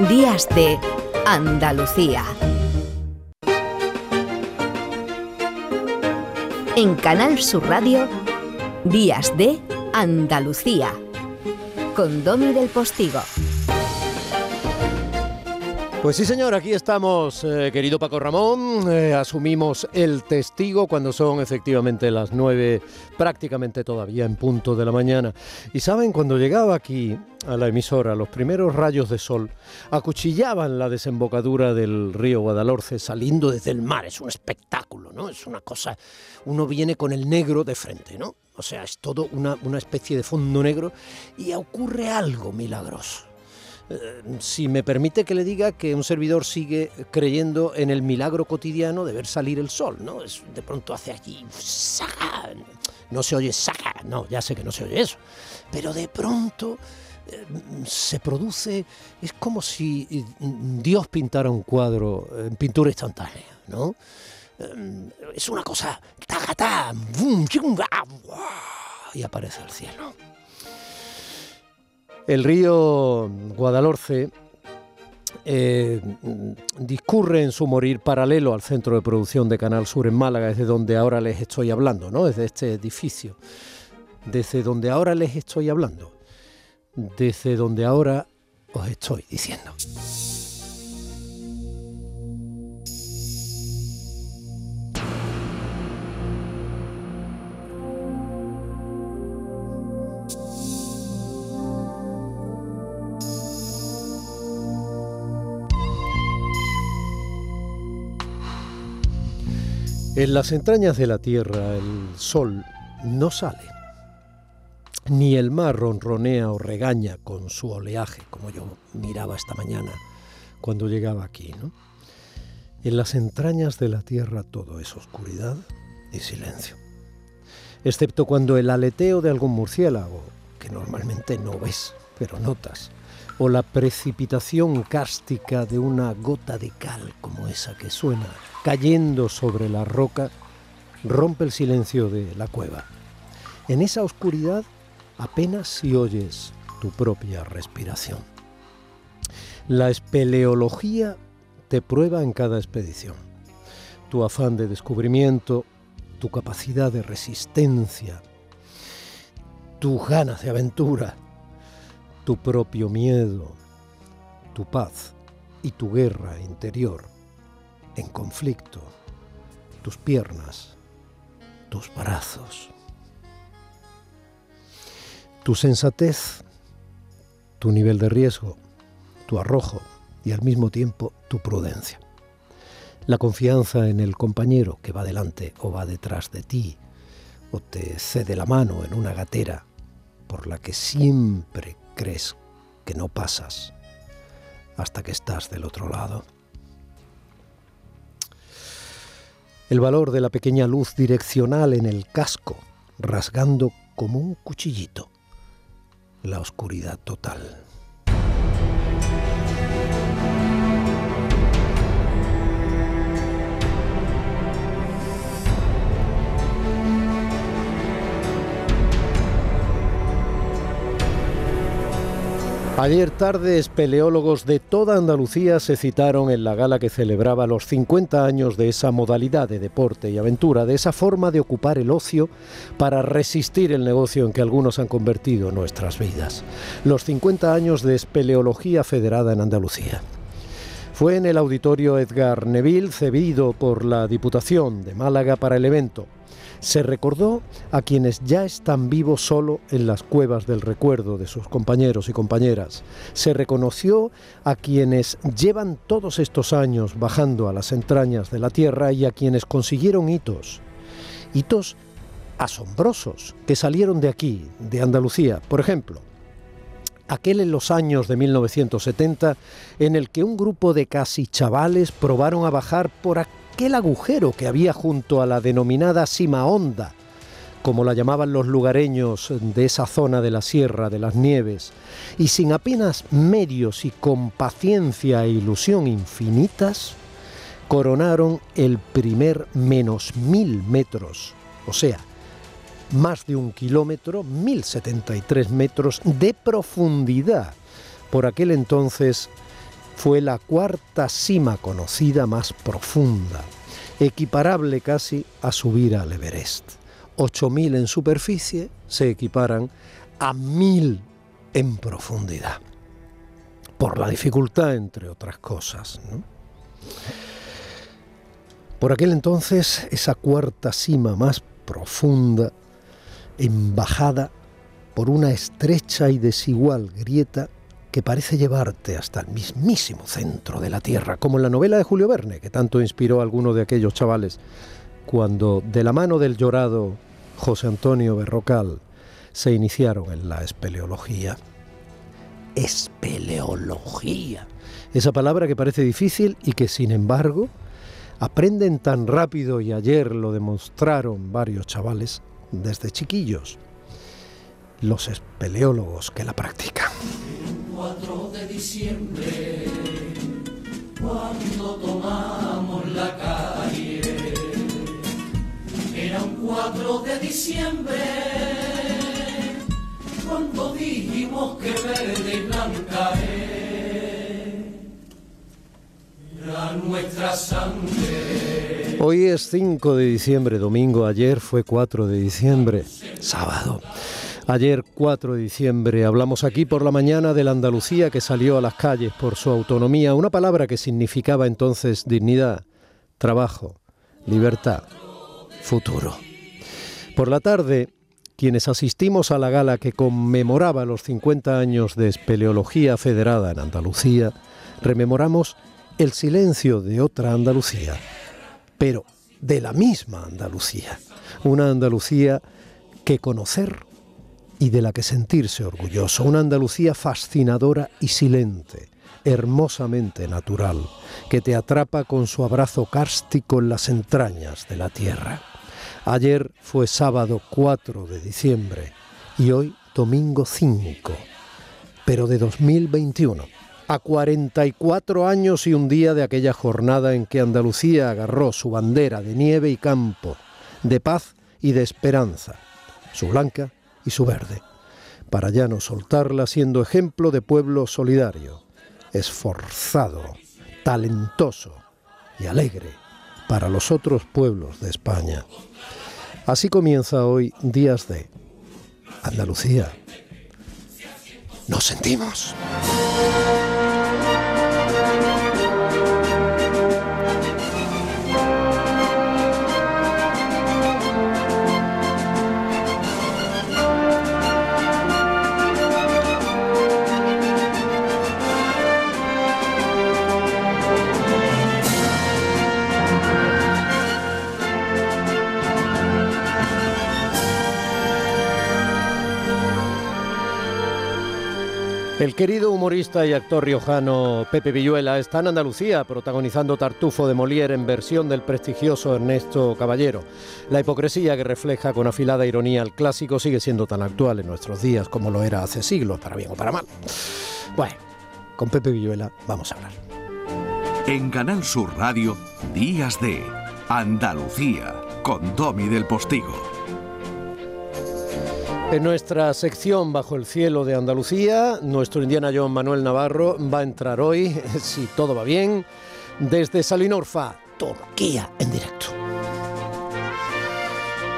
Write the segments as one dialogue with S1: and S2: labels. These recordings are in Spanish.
S1: Días de Andalucía. En Canal Sur Radio, Días de Andalucía. Con Domi del Postigo.
S2: Pues sí, señor, aquí estamos, eh, querido Paco Ramón. Eh, asumimos el testigo cuando son efectivamente las nueve, prácticamente todavía en punto de la mañana. Y saben, cuando llegaba aquí a la emisora, los primeros rayos de sol acuchillaban la desembocadura del río Guadalhorce saliendo desde el mar. Es un espectáculo, ¿no? Es una cosa. Uno viene con el negro de frente, ¿no? O sea, es todo una, una especie de fondo negro y ocurre algo milagroso. Eh, si me permite que le diga que un servidor sigue creyendo en el milagro cotidiano de ver salir el sol, ¿no? Es, de pronto hace allí, no se oye saca, no, ya sé que no se oye eso, pero de pronto eh, se produce, es como si eh, Dios pintara un cuadro en pintura instantánea, ¿no? es una cosa, ta, y aparece el cielo. El río Guadalhorce eh, discurre en su morir paralelo al centro de producción de Canal Sur en Málaga, desde donde ahora les estoy hablando, ¿no? Desde este edificio, desde donde ahora les estoy hablando, desde donde ahora os estoy diciendo. En las entrañas de la tierra el sol no sale, ni el mar ronronea o regaña con su oleaje, como yo miraba esta mañana cuando llegaba aquí. En las entrañas de la tierra todo es oscuridad y silencio, excepto cuando el aleteo de algún murciélago, que normalmente no ves, pero notas, o la precipitación cástica de una gota de cal como esa que suena cayendo sobre la roca, rompe el silencio de la cueva. En esa oscuridad apenas si oyes tu propia respiración. La espeleología te prueba en cada expedición. Tu afán de descubrimiento, tu capacidad de resistencia, tus ganas de aventura, tu propio miedo, tu paz y tu guerra interior en conflicto, tus piernas, tus brazos, tu sensatez, tu nivel de riesgo, tu arrojo y al mismo tiempo tu prudencia. La confianza en el compañero que va delante o va detrás de ti o te cede la mano en una gatera por la que siempre crees que no pasas hasta que estás del otro lado. El valor de la pequeña luz direccional en el casco, rasgando como un cuchillito la oscuridad total. Ayer tarde, espeleólogos de toda Andalucía se citaron en la gala que celebraba los 50 años de esa modalidad de deporte y aventura, de esa forma de ocupar el ocio para resistir el negocio en que algunos han convertido nuestras vidas. Los 50 años de espeleología federada en Andalucía. Fue en el auditorio Edgar Neville, cedido por la Diputación de Málaga para el evento se recordó a quienes ya están vivos solo en las cuevas del recuerdo de sus compañeros y compañeras. Se reconoció a quienes llevan todos estos años bajando a las entrañas de la tierra y a quienes consiguieron hitos. Hitos asombrosos que salieron de aquí, de Andalucía. Por ejemplo, aquel en los años de 1970 en el que un grupo de casi chavales probaron a bajar por aquí aquel agujero que había junto a la denominada Sima Honda, como la llamaban los lugareños de esa zona de la Sierra de las Nieves, y sin apenas medios y con paciencia e ilusión infinitas, coronaron el primer menos mil metros, o sea, más de un kilómetro, 1073 metros de profundidad, por aquel entonces fue la cuarta cima conocida más profunda, equiparable casi a subir al Everest. 8.000 en superficie se equiparan a 1.000 en profundidad, por la dificultad, entre otras cosas. Por aquel entonces, esa cuarta cima más profunda, embajada por una estrecha y desigual grieta que parece llevarte hasta el mismísimo centro de la Tierra, como en la novela de Julio Verne, que tanto inspiró a alguno de aquellos chavales, cuando de la mano del llorado José Antonio Berrocal se iniciaron en la espeleología. Espeleología. Esa palabra que parece difícil y que sin embargo aprenden tan rápido y ayer lo demostraron varios chavales desde chiquillos, los espeleólogos que la practican. 4 de diciembre, cuando tomamos la calle, era un 4 de diciembre, cuando dijimos que verde y blanca era nuestra sangre. Hoy es 5 de diciembre, domingo, ayer fue 4 de diciembre, sábado. Ayer 4 de diciembre hablamos aquí por la mañana de la Andalucía que salió a las calles por su autonomía, una palabra que significaba entonces dignidad, trabajo, libertad, futuro. Por la tarde, quienes asistimos a la gala que conmemoraba los 50 años de espeleología federada en Andalucía, rememoramos el silencio de otra Andalucía, pero de la misma Andalucía, una Andalucía que conocer y de la que sentirse orgulloso. Una Andalucía fascinadora y silente, hermosamente natural, que te atrapa con su abrazo cárstico en las entrañas de la tierra. Ayer fue sábado 4 de diciembre y hoy domingo 5, pero de 2021, a 44 años y un día de aquella jornada en que Andalucía agarró su bandera de nieve y campo, de paz y de esperanza, su blanca y su verde, para ya no soltarla siendo ejemplo de pueblo solidario, esforzado, talentoso y alegre para los otros pueblos de España. Así comienza hoy Días de Andalucía. Nos sentimos. El querido humorista y actor riojano Pepe Villuela está en Andalucía protagonizando Tartufo de Molière en versión del prestigioso Ernesto Caballero. La hipocresía que refleja con afilada ironía el clásico sigue siendo tan actual en nuestros días como lo era hace siglos, para bien o para mal. Bueno, con Pepe Villuela vamos a hablar.
S3: En Canal Sur Radio, Días de Andalucía, con Domi del Postigo.
S2: En nuestra sección Bajo el cielo de Andalucía, nuestro Indiana John Manuel Navarro va a entrar hoy, si todo va bien, desde Salinorfa, Turquía, en directo.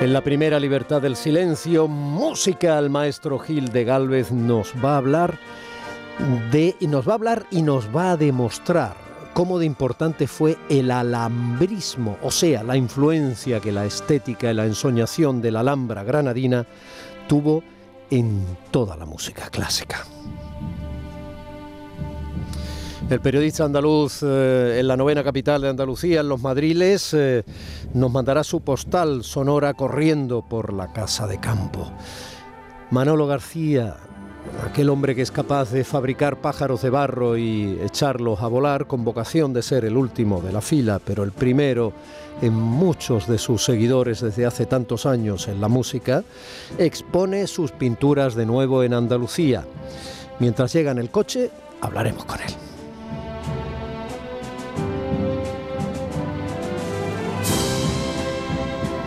S2: En la primera Libertad del Silencio, música al maestro Gil de Galvez nos va a hablar de nos va a hablar y nos va a demostrar cómo de importante fue el alambrismo, o sea, la influencia que la estética y la ensoñación de la Alhambra granadina tuvo en toda la música clásica. El periodista andaluz eh, en la novena capital de Andalucía, en Los Madriles, eh, nos mandará su postal sonora corriendo por la casa de campo. Manolo García, aquel hombre que es capaz de fabricar pájaros de barro y echarlos a volar con vocación de ser el último de la fila, pero el primero en muchos de sus seguidores desde hace tantos años en la música, expone sus pinturas de nuevo en Andalucía. Mientras llega en el coche, hablaremos con él.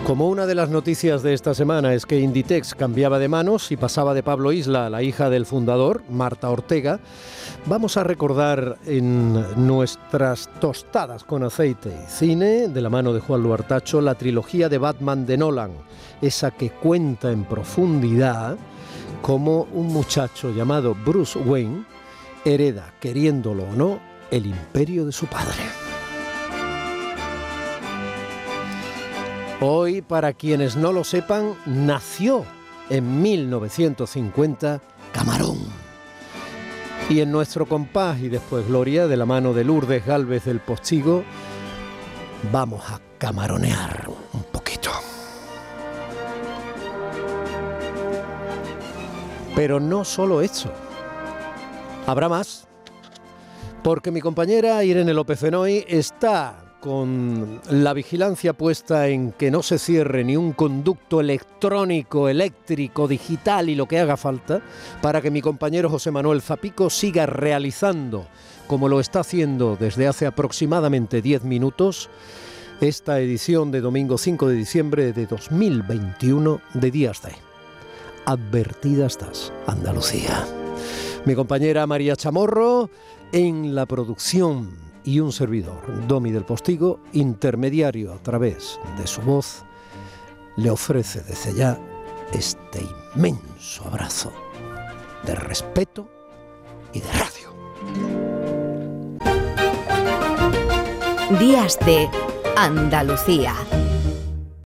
S2: Como una de las noticias de esta semana es que Inditex cambiaba de manos y pasaba de Pablo Isla a la hija del fundador, Marta Ortega, vamos a recordar en nuestras tostadas con aceite y cine, de la mano de Juan Luartacho, la trilogía de Batman de Nolan, esa que cuenta en profundidad cómo un muchacho llamado Bruce Wayne hereda, queriéndolo o no, el imperio de su padre. Hoy, para quienes no lo sepan, nació en 1950 Camarón. Y en nuestro compás y después Gloria, de la mano de Lourdes Galvez del Postigo, vamos a camaronear un poquito. Pero no solo eso. Habrá más. Porque mi compañera Irene López Fenoy está con la vigilancia puesta en que no se cierre ni un conducto electrónico, eléctrico, digital y lo que haga falta, para que mi compañero José Manuel Zapico siga realizando, como lo está haciendo desde hace aproximadamente 10 minutos, esta edición de domingo 5 de diciembre de 2021 de Días de. Advertida estás, Andalucía. Mi compañera María Chamorro en la producción y un servidor, Domi del Postigo, intermediario a través de su voz, le ofrece desde ya este inmenso abrazo de respeto y de radio.
S1: Días de Andalucía.